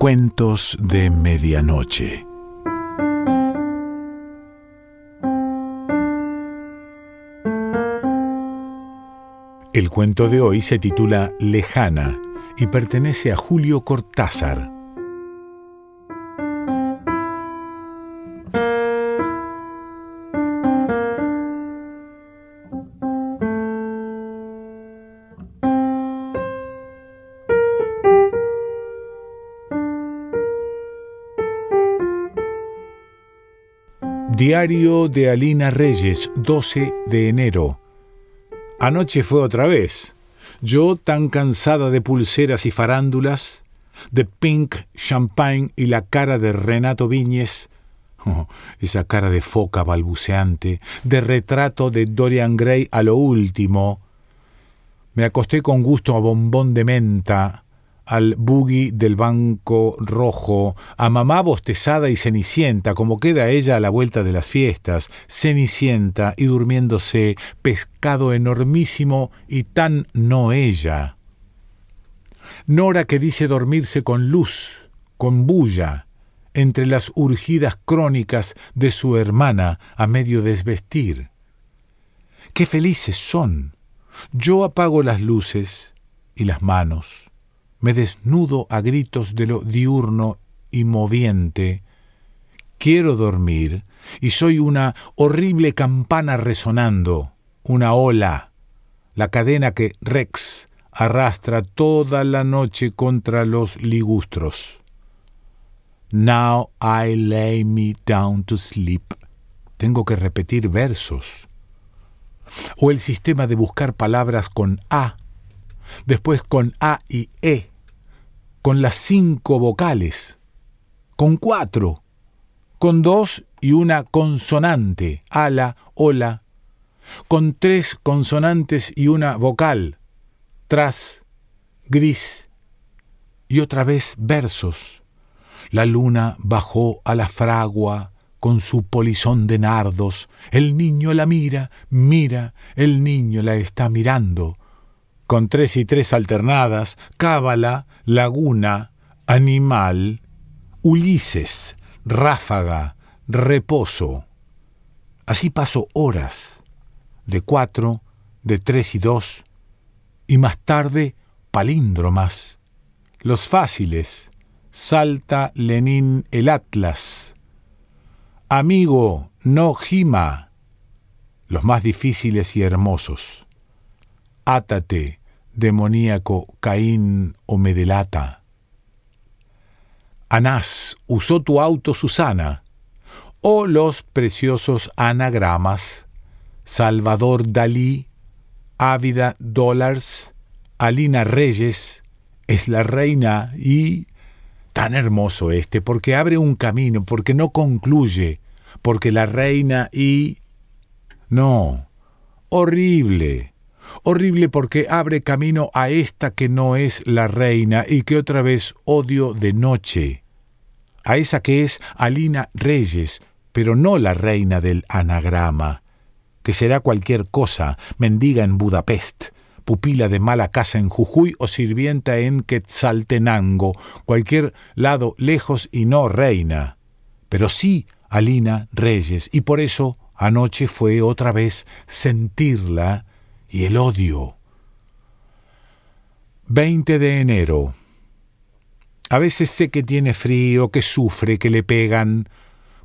Cuentos de Medianoche. El cuento de hoy se titula Lejana y pertenece a Julio Cortázar. Diario de Alina Reyes, 12 de enero. Anoche fue otra vez. Yo tan cansada de pulseras y farándulas, de pink, champagne y la cara de Renato Viñes, oh, esa cara de foca balbuceante, de retrato de Dorian Gray a lo último. Me acosté con gusto a bombón de menta, al buggy del banco rojo, a mamá bostezada y cenicienta, como queda ella a la vuelta de las fiestas, cenicienta y durmiéndose, pescado enormísimo y tan no ella. Nora que dice dormirse con luz, con bulla, entre las urgidas crónicas de su hermana a medio desvestir. Qué felices son. Yo apago las luces y las manos me desnudo a gritos de lo diurno y moviente. Quiero dormir y soy una horrible campana resonando, una ola, la cadena que Rex arrastra toda la noche contra los ligustros. Now I lay me down to sleep. Tengo que repetir versos. O el sistema de buscar palabras con A, después con A y E, con las cinco vocales, con cuatro, con dos y una consonante, ala, hola, con tres consonantes y una vocal, tras, gris, y otra vez versos. La luna bajó a la fragua con su polizón de nardos, el niño la mira, mira, el niño la está mirando, con tres y tres alternadas, cábala, laguna, animal, Ulises, ráfaga, reposo. Así paso horas, de cuatro, de tres y dos, y más tarde palíndromas, los fáciles, Salta Lenin el Atlas, Amigo, no gima, los más difíciles y hermosos. Átate, demoníaco Caín o me delata. Anás, usó tu auto Susana, o los preciosos anagramas, Salvador Dalí, Ávida Dollars, Alina Reyes, es la reina y... Tan hermoso este, porque abre un camino, porque no concluye, porque la reina y... No, horrible, Horrible porque abre camino a esta que no es la reina y que otra vez odio de noche. A esa que es Alina Reyes, pero no la reina del anagrama, que será cualquier cosa, mendiga en Budapest, pupila de mala casa en Jujuy o sirvienta en Quetzaltenango, cualquier lado lejos y no reina. Pero sí Alina Reyes, y por eso anoche fue otra vez sentirla y el odio. 20 de enero. A veces sé que tiene frío, que sufre, que le pegan.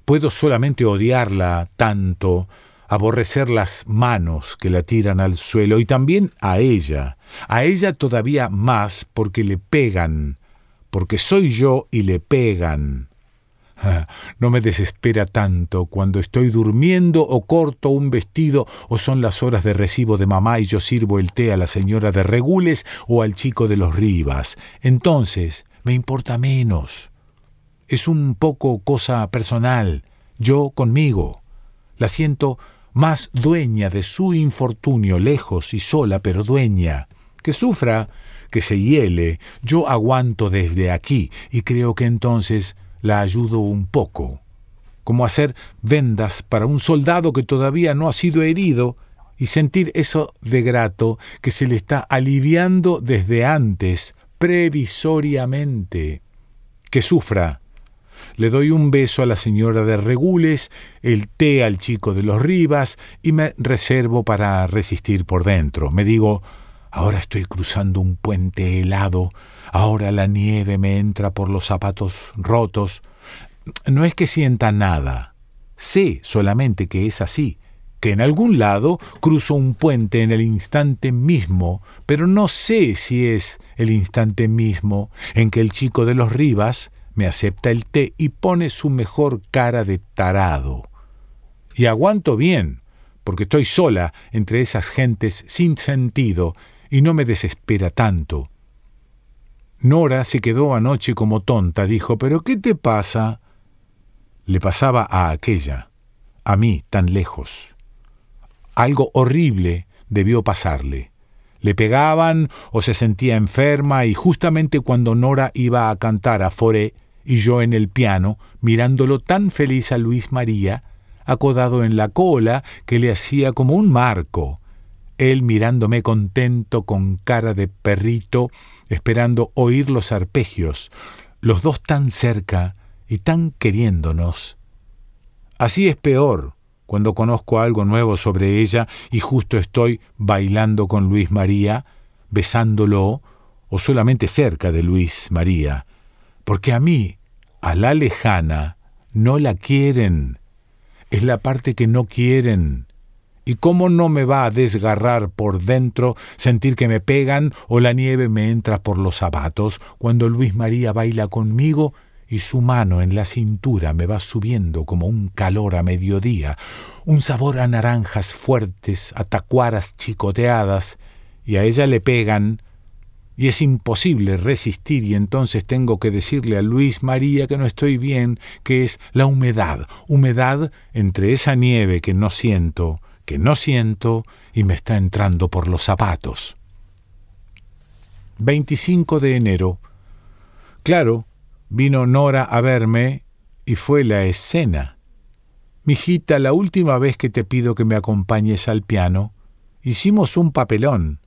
Puedo solamente odiarla tanto, aborrecer las manos que la tiran al suelo y también a ella, a ella todavía más porque le pegan, porque soy yo y le pegan. No me desespera tanto cuando estoy durmiendo o corto un vestido o son las horas de recibo de mamá y yo sirvo el té a la señora de Regules o al chico de los Rivas. Entonces me importa menos. Es un poco cosa personal, yo conmigo. La siento más dueña de su infortunio, lejos y sola, pero dueña. Que sufra, que se hiele, yo aguanto desde aquí y creo que entonces la ayudo un poco, como hacer vendas para un soldado que todavía no ha sido herido y sentir eso de grato que se le está aliviando desde antes, previsoriamente. que sufra. Le doy un beso a la señora de Regules, el té al chico de los Rivas y me reservo para resistir por dentro. Me digo, ahora estoy cruzando un puente helado, ahora la nieve me entra por los zapatos rotos. No es que sienta nada, sé solamente que es así que en algún lado cruzo un puente en el instante mismo, pero no sé si es el instante mismo en que el chico de los Rivas me acepta el té y pone su mejor cara de tarado. Y aguanto bien, porque estoy sola entre esas gentes sin sentido y no me desespera tanto. Nora se quedó anoche como tonta, dijo, ¿pero qué te pasa? Le pasaba a aquella, a mí tan lejos. Algo horrible debió pasarle. Le pegaban o se sentía enferma y justamente cuando Nora iba a cantar a Foré y yo en el piano, mirándolo tan feliz a Luis María, acodado en la cola que le hacía como un marco, él mirándome contento con cara de perrito, esperando oír los arpegios, los dos tan cerca y tan queriéndonos. Así es peor, cuando conozco algo nuevo sobre ella y justo estoy bailando con Luis María, besándolo, o solamente cerca de Luis María, porque a mí, a la lejana, no la quieren. Es la parte que no quieren. ¿Y cómo no me va a desgarrar por dentro sentir que me pegan o la nieve me entra por los zapatos cuando Luis María baila conmigo y su mano en la cintura me va subiendo como un calor a mediodía, un sabor a naranjas fuertes, a tacuaras chicoteadas, y a ella le pegan, y es imposible resistir y entonces tengo que decirle a Luis María que no estoy bien, que es la humedad, humedad entre esa nieve que no siento, que no siento y me está entrando por los zapatos. 25 de enero. Claro, Vino Nora a verme y fue la escena. Mijita, la última vez que te pido que me acompañes al piano, hicimos un papelón.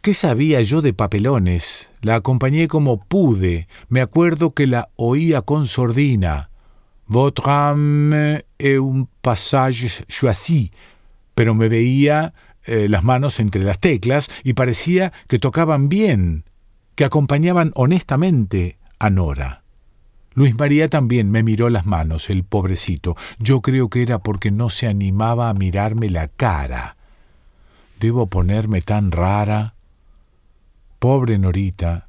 ¿Qué sabía yo de papelones? La acompañé como pude. Me acuerdo que la oía con sordina. Votre âme est un passage choisi. Pero me veía eh, las manos entre las teclas y parecía que tocaban bien, que acompañaban honestamente a Nora. Luis María también me miró las manos, el pobrecito. Yo creo que era porque no se animaba a mirarme la cara. ¿Debo ponerme tan rara? Pobre Norita.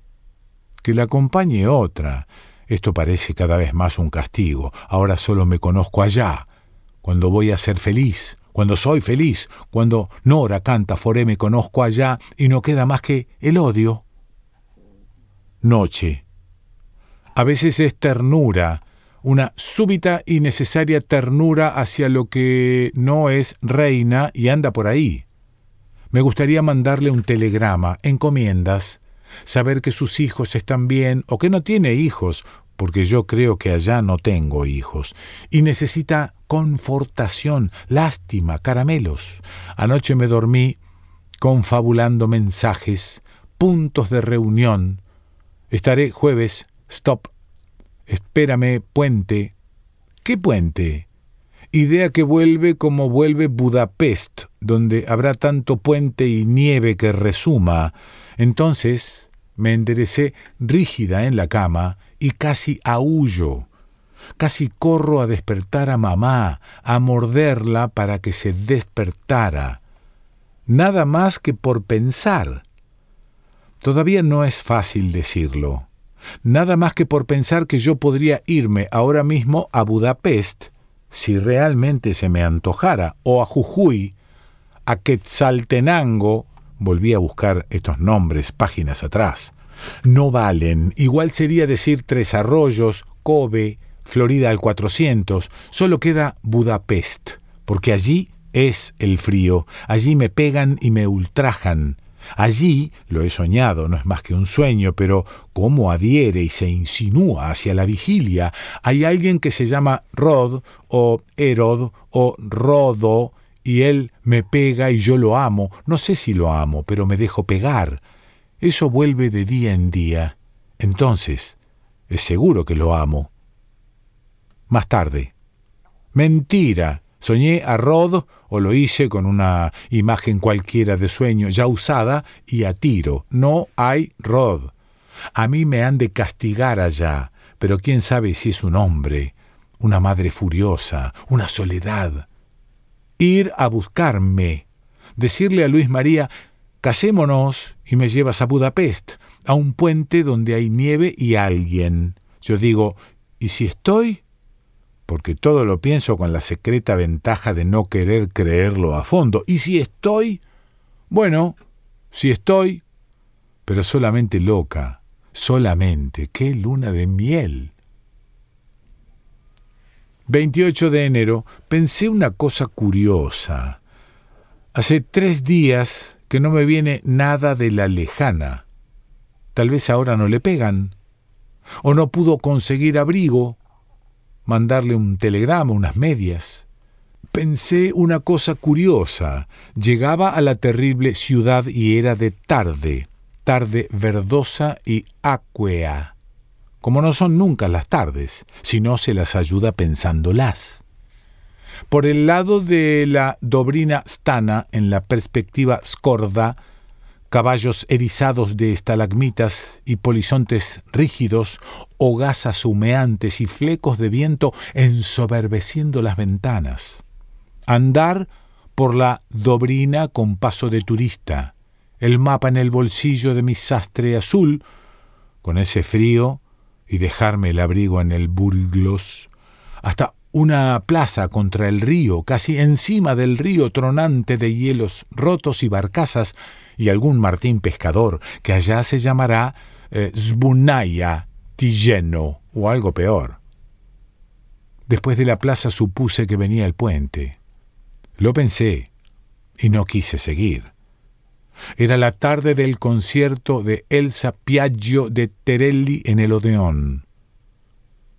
Que la acompañe otra. Esto parece cada vez más un castigo. Ahora solo me conozco allá. Cuando voy a ser feliz, cuando soy feliz, cuando Nora canta Foré me conozco allá y no queda más que el odio. Noche. A veces es ternura, una súbita y necesaria ternura hacia lo que no es reina y anda por ahí. Me gustaría mandarle un telegrama, encomiendas, saber que sus hijos están bien o que no tiene hijos, porque yo creo que allá no tengo hijos, y necesita confortación, lástima, caramelos. Anoche me dormí confabulando mensajes, puntos de reunión. Estaré jueves Stop. Espérame, puente. ¿Qué puente? Idea que vuelve como vuelve Budapest, donde habrá tanto puente y nieve que resuma. Entonces me enderecé rígida en la cama y casi aullo. Casi corro a despertar a mamá, a morderla para que se despertara. Nada más que por pensar. Todavía no es fácil decirlo nada más que por pensar que yo podría irme ahora mismo a Budapest, si realmente se me antojara, o a Jujuy, a Quetzaltenango, volví a buscar estos nombres páginas atrás. No valen, igual sería decir Tres Arroyos, Kobe, Florida al 400, solo queda Budapest, porque allí es el frío, allí me pegan y me ultrajan, Allí, lo he soñado, no es más que un sueño, pero cómo adhiere y se insinúa hacia la vigilia, hay alguien que se llama Rod o Herod o Rodo, y él me pega y yo lo amo, no sé si lo amo, pero me dejo pegar. Eso vuelve de día en día. Entonces, Es seguro que lo amo. Más tarde. Mentira. Soñé a Rod o lo hice con una imagen cualquiera de sueño ya usada y a tiro. No hay Rod. A mí me han de castigar allá, pero quién sabe si es un hombre, una madre furiosa, una soledad. Ir a buscarme, decirle a Luis María, casémonos y me llevas a Budapest, a un puente donde hay nieve y alguien. Yo digo, ¿y si estoy? Porque todo lo pienso con la secreta ventaja de no querer creerlo a fondo. ¿Y si estoy? Bueno, si estoy, pero solamente loca, solamente. ¡Qué luna de miel! 28 de enero pensé una cosa curiosa. Hace tres días que no me viene nada de la lejana. Tal vez ahora no le pegan. O no pudo conseguir abrigo, mandarle un telegrama, unas medias. Pensé una cosa curiosa. Llegaba a la terrible ciudad y era de tarde, tarde verdosa y aquea, como no son nunca las tardes, si no se las ayuda pensándolas. Por el lado de la Dobrina Stana, en la perspectiva Skorda, caballos erizados de estalagmitas y polizontes rígidos, hogazas humeantes y flecos de viento ensoberbeciendo las ventanas. Andar por la Dobrina con paso de turista, el mapa en el bolsillo de mi sastre azul, con ese frío, y dejarme el abrigo en el Burglos, hasta una plaza contra el río, casi encima del río tronante de hielos rotos y barcazas, y algún martín pescador, que allá se llamará eh, Zbunaya Tilleno o algo peor. Después de la plaza supuse que venía el puente. Lo pensé y no quise seguir. Era la tarde del concierto de Elsa Piaggio de Terelli en el Odeón.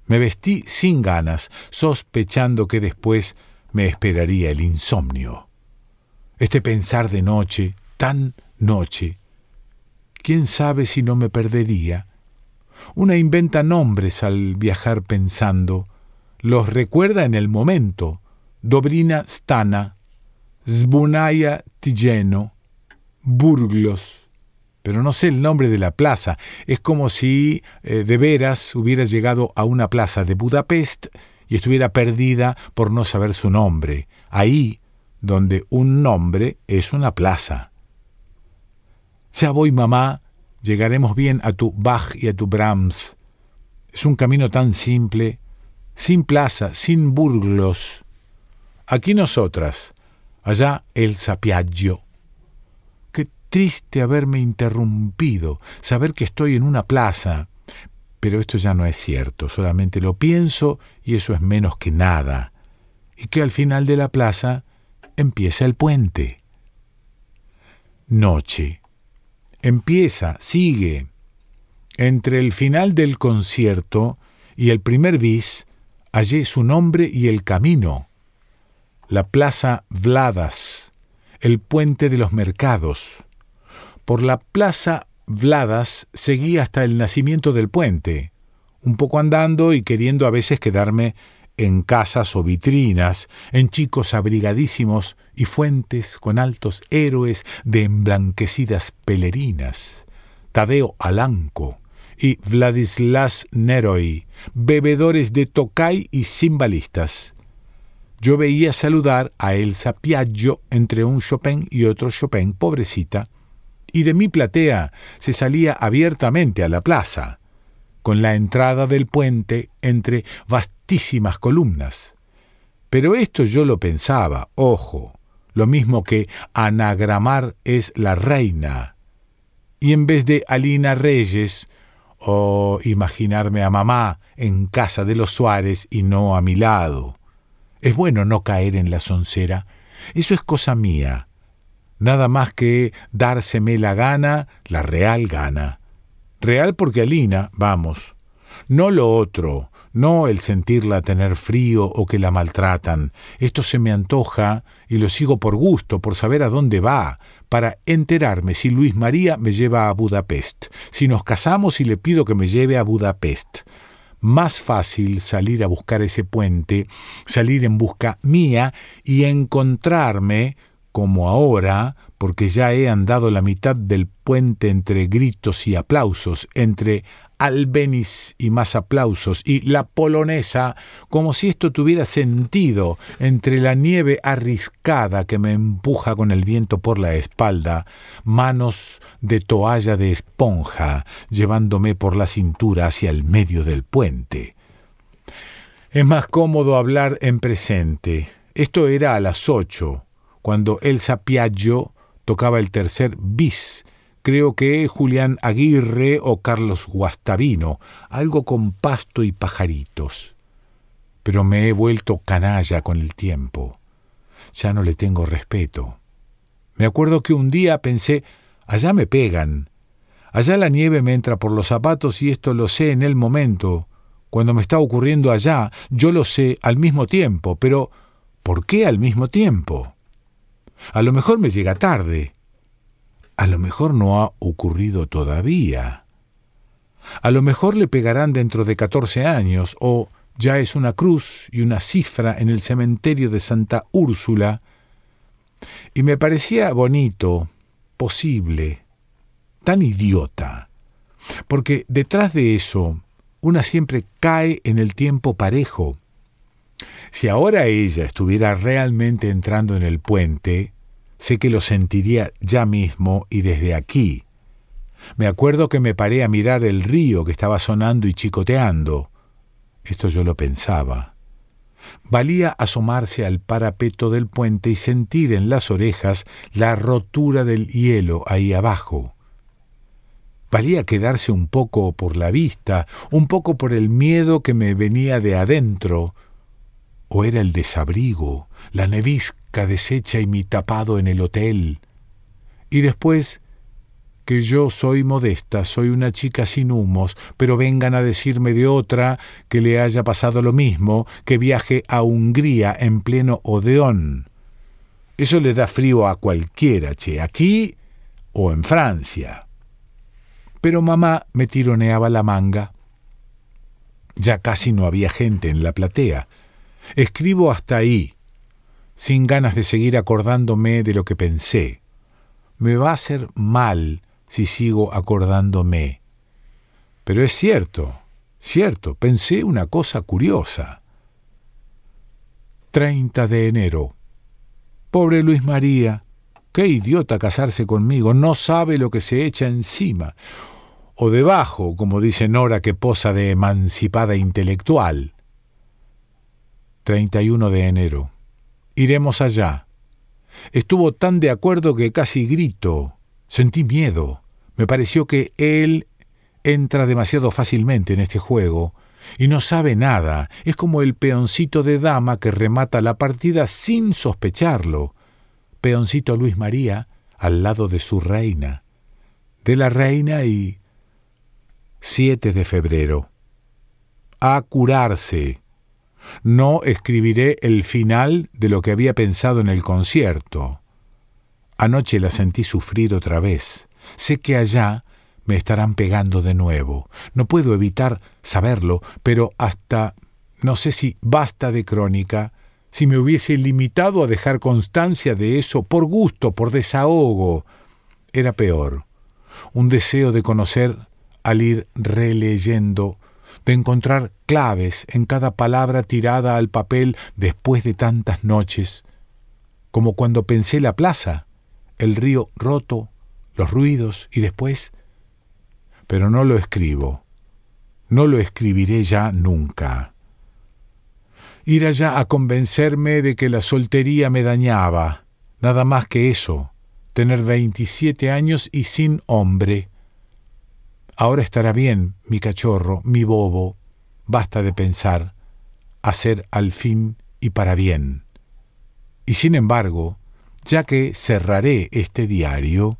Me vestí sin ganas, sospechando que después me esperaría el insomnio. Este pensar de noche, tan noche. ¿Quién sabe si no me perdería? Una inventa nombres al viajar pensando, los recuerda en el momento. Dobrina Stana, Zbunaya Tilleno, Burglos. Pero no sé el nombre de la plaza. Es como si eh, de veras hubiera llegado a una plaza de Budapest y estuviera perdida por no saber su nombre. Ahí donde un nombre es una plaza. Ya voy, mamá, llegaremos bien a tu Bach y a tu Brahms. Es un camino tan simple, sin plaza, sin burglos. Aquí nosotras, allá el Sapiaggio. Qué triste haberme interrumpido, saber que estoy en una plaza. Pero esto ya no es cierto, solamente lo pienso y eso es menos que nada. Y que al final de la plaza empieza el puente. Noche empieza, sigue. Entre el final del concierto y el primer bis hallé su nombre y el camino. La plaza Vladas, el puente de los mercados. Por la plaza Vladas seguí hasta el nacimiento del puente, un poco andando y queriendo a veces quedarme en casas o vitrinas, en chicos abrigadísimos y fuentes con altos héroes de emblanquecidas pelerinas, Tadeo Alanco y Vladislas Neroi, bebedores de tocay y cimbalistas. Yo veía saludar a Elsa Piaggio entre un Chopin y otro Chopin, pobrecita, y de mi platea se salía abiertamente a la plaza, con la entrada del puente entre vastísimas columnas. Pero esto yo lo pensaba, ojo, lo mismo que anagramar es la reina. Y en vez de Alina Reyes, o imaginarme a mamá en casa de los Suárez y no a mi lado. Es bueno no caer en la soncera. Eso es cosa mía. Nada más que dárseme la gana, la real gana. Real porque Alina, vamos. No lo otro, no el sentirla tener frío o que la maltratan. Esto se me antoja y lo sigo por gusto, por saber a dónde va, para enterarme si Luis María me lleva a Budapest, si nos casamos y le pido que me lleve a Budapest. Más fácil salir a buscar ese puente, salir en busca mía y encontrarme, como ahora, porque ya he andado la mitad del puente entre gritos y aplausos, entre Albeniz y más aplausos, y la polonesa, como si esto tuviera sentido entre la nieve arriscada que me empuja con el viento por la espalda, manos de toalla de esponja llevándome por la cintura hacia el medio del puente. Es más cómodo hablar en presente. Esto era a las ocho, cuando Elsa Piaggio tocaba el tercer bis creo que Julián Aguirre o Carlos Guastavino, algo con pasto y pajaritos. Pero me he vuelto canalla con el tiempo. Ya no le tengo respeto. Me acuerdo que un día pensé, allá me pegan, allá la nieve me entra por los zapatos y esto lo sé en el momento, cuando me está ocurriendo allá, yo lo sé al mismo tiempo, pero ¿por qué al mismo tiempo? A lo mejor me llega tarde, a lo mejor no ha ocurrido todavía. A lo mejor le pegarán dentro de catorce años, o ya es una cruz y una cifra en el cementerio de Santa Úrsula. Y me parecía bonito, posible, tan idiota, porque detrás de eso una siempre cae en el tiempo parejo. Si ahora ella estuviera realmente entrando en el puente, Sé que lo sentiría ya mismo y desde aquí. Me acuerdo que me paré a mirar el río que estaba sonando y chicoteando. Esto yo lo pensaba. Valía asomarse al parapeto del puente y sentir en las orejas la rotura del hielo ahí abajo. Valía quedarse un poco por la vista, un poco por el miedo que me venía de adentro, o era el desabrigo, la nevisca deshecha y mi tapado en el hotel. Y después que yo soy modesta, soy una chica sin humos, pero vengan a decirme de otra que le haya pasado lo mismo, que viaje a Hungría en pleno Odeón. Eso le da frío a cualquiera, che, aquí o en Francia. Pero mamá me tironeaba la manga. Ya casi no había gente en la platea. Escribo hasta ahí, sin ganas de seguir acordándome de lo que pensé. Me va a hacer mal si sigo acordándome. Pero es cierto, cierto, pensé una cosa curiosa. 30 de enero. Pobre Luis María, qué idiota casarse conmigo, no sabe lo que se echa encima. O debajo, como dice Nora que posa de emancipada intelectual. 31 de enero. Iremos allá. Estuvo tan de acuerdo que casi grito. Sentí miedo. Me pareció que él entra demasiado fácilmente en este juego y no sabe nada. Es como el peoncito de dama que remata la partida sin sospecharlo. Peoncito Luis María al lado de su reina. De la reina y... 7 de febrero. A curarse. No escribiré el final de lo que había pensado en el concierto. Anoche la sentí sufrir otra vez. Sé que allá me estarán pegando de nuevo. No puedo evitar saberlo, pero hasta no sé si basta de crónica, si me hubiese limitado a dejar constancia de eso por gusto, por desahogo, era peor. Un deseo de conocer al ir releyendo de encontrar claves en cada palabra tirada al papel después de tantas noches, como cuando pensé la plaza, el río roto, los ruidos y después... Pero no lo escribo, no lo escribiré ya nunca. Ir allá a convencerme de que la soltería me dañaba, nada más que eso, tener veintisiete años y sin hombre, Ahora estará bien, mi cachorro, mi bobo, basta de pensar, hacer al fin y para bien. Y sin embargo, ya que cerraré este diario,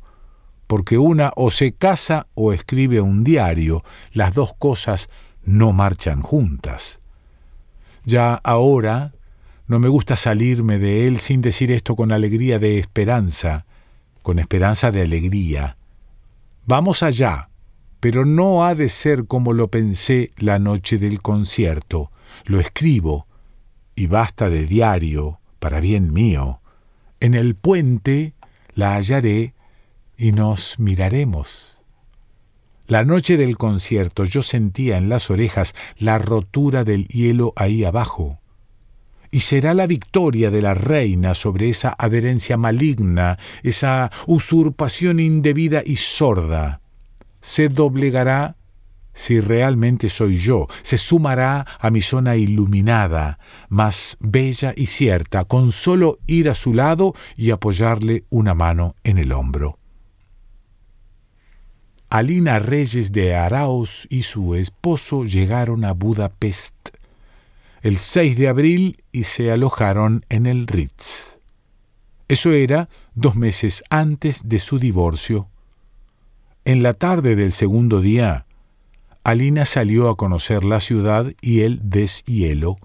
porque una o se casa o escribe un diario, las dos cosas no marchan juntas. Ya ahora no me gusta salirme de él sin decir esto con alegría de esperanza, con esperanza de alegría. Vamos allá, pero no ha de ser como lo pensé la noche del concierto. Lo escribo, y basta de diario, para bien mío. En el puente la hallaré y nos miraremos. La noche del concierto yo sentía en las orejas la rotura del hielo ahí abajo y será la victoria de la reina sobre esa adherencia maligna, esa usurpación indebida y sorda. Se doblegará si realmente soy yo, se sumará a mi zona iluminada, más bella y cierta, con solo ir a su lado y apoyarle una mano en el hombro. Alina Reyes de Araos y su esposo llegaron a Budapest el 6 de abril y se alojaron en el Ritz. Eso era dos meses antes de su divorcio. En la tarde del segundo día, Alina salió a conocer la ciudad y el deshielo.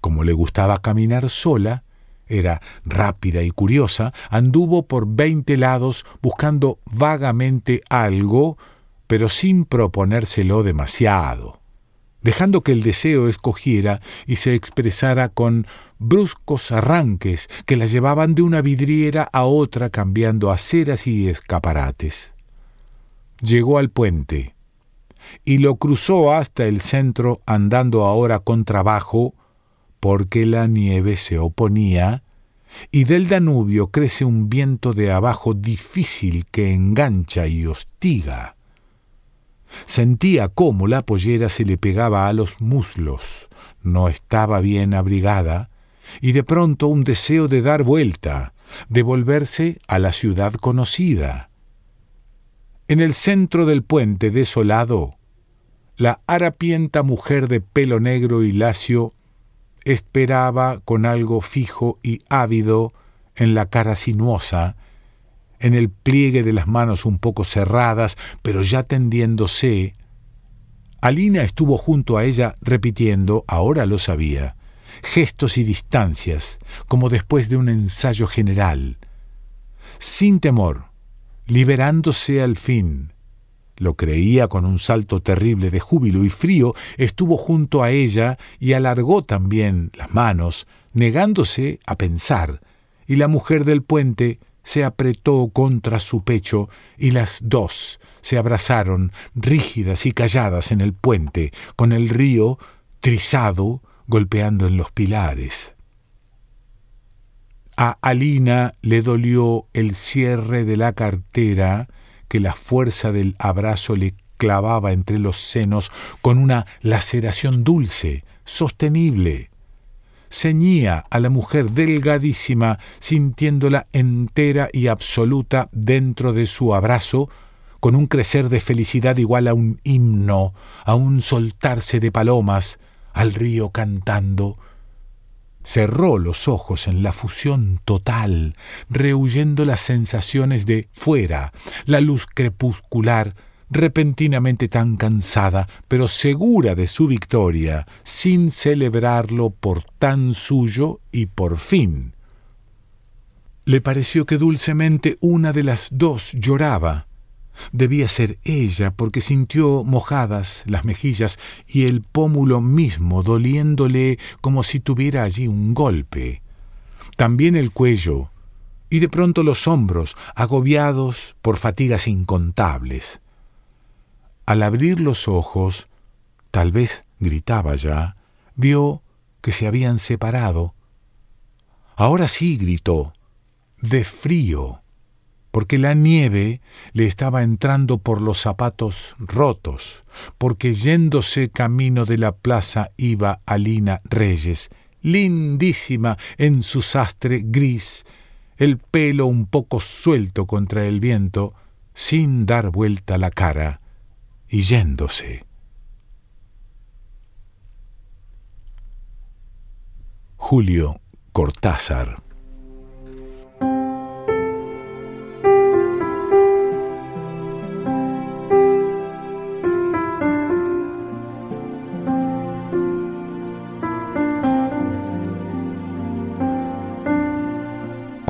Como le gustaba caminar sola, era rápida y curiosa, anduvo por veinte lados buscando vagamente algo, pero sin proponérselo demasiado dejando que el deseo escogiera y se expresara con bruscos arranques que la llevaban de una vidriera a otra cambiando aceras y escaparates. Llegó al puente y lo cruzó hasta el centro andando ahora con trabajo porque la nieve se oponía y del Danubio crece un viento de abajo difícil que engancha y hostiga. Sentía cómo la pollera se le pegaba a los muslos, no estaba bien abrigada, y de pronto un deseo de dar vuelta, de volverse a la ciudad conocida. En el centro del puente desolado, la harapienta mujer de pelo negro y lacio esperaba con algo fijo y ávido en la cara sinuosa en el pliegue de las manos un poco cerradas, pero ya tendiéndose. Alina estuvo junto a ella repitiendo, ahora lo sabía, gestos y distancias, como después de un ensayo general. Sin temor, liberándose al fin, lo creía con un salto terrible de júbilo y frío, estuvo junto a ella y alargó también las manos, negándose a pensar, y la mujer del puente se apretó contra su pecho y las dos se abrazaron rígidas y calladas en el puente, con el río trizado golpeando en los pilares. A Alina le dolió el cierre de la cartera que la fuerza del abrazo le clavaba entre los senos con una laceración dulce, sostenible, ceñía a la mujer delgadísima, sintiéndola entera y absoluta dentro de su abrazo, con un crecer de felicidad igual a un himno, a un soltarse de palomas, al río cantando. Cerró los ojos en la fusión total, rehuyendo las sensaciones de fuera, la luz crepuscular, repentinamente tan cansada, pero segura de su victoria, sin celebrarlo por tan suyo y por fin. Le pareció que dulcemente una de las dos lloraba. Debía ser ella, porque sintió mojadas las mejillas y el pómulo mismo doliéndole como si tuviera allí un golpe. También el cuello, y de pronto los hombros, agobiados por fatigas incontables. Al abrir los ojos, tal vez gritaba ya, vio que se habían separado. Ahora sí gritó, de frío, porque la nieve le estaba entrando por los zapatos rotos, porque yéndose camino de la plaza iba Alina Reyes, lindísima en su sastre gris, el pelo un poco suelto contra el viento, sin dar vuelta la cara y yéndose. Julio Cortázar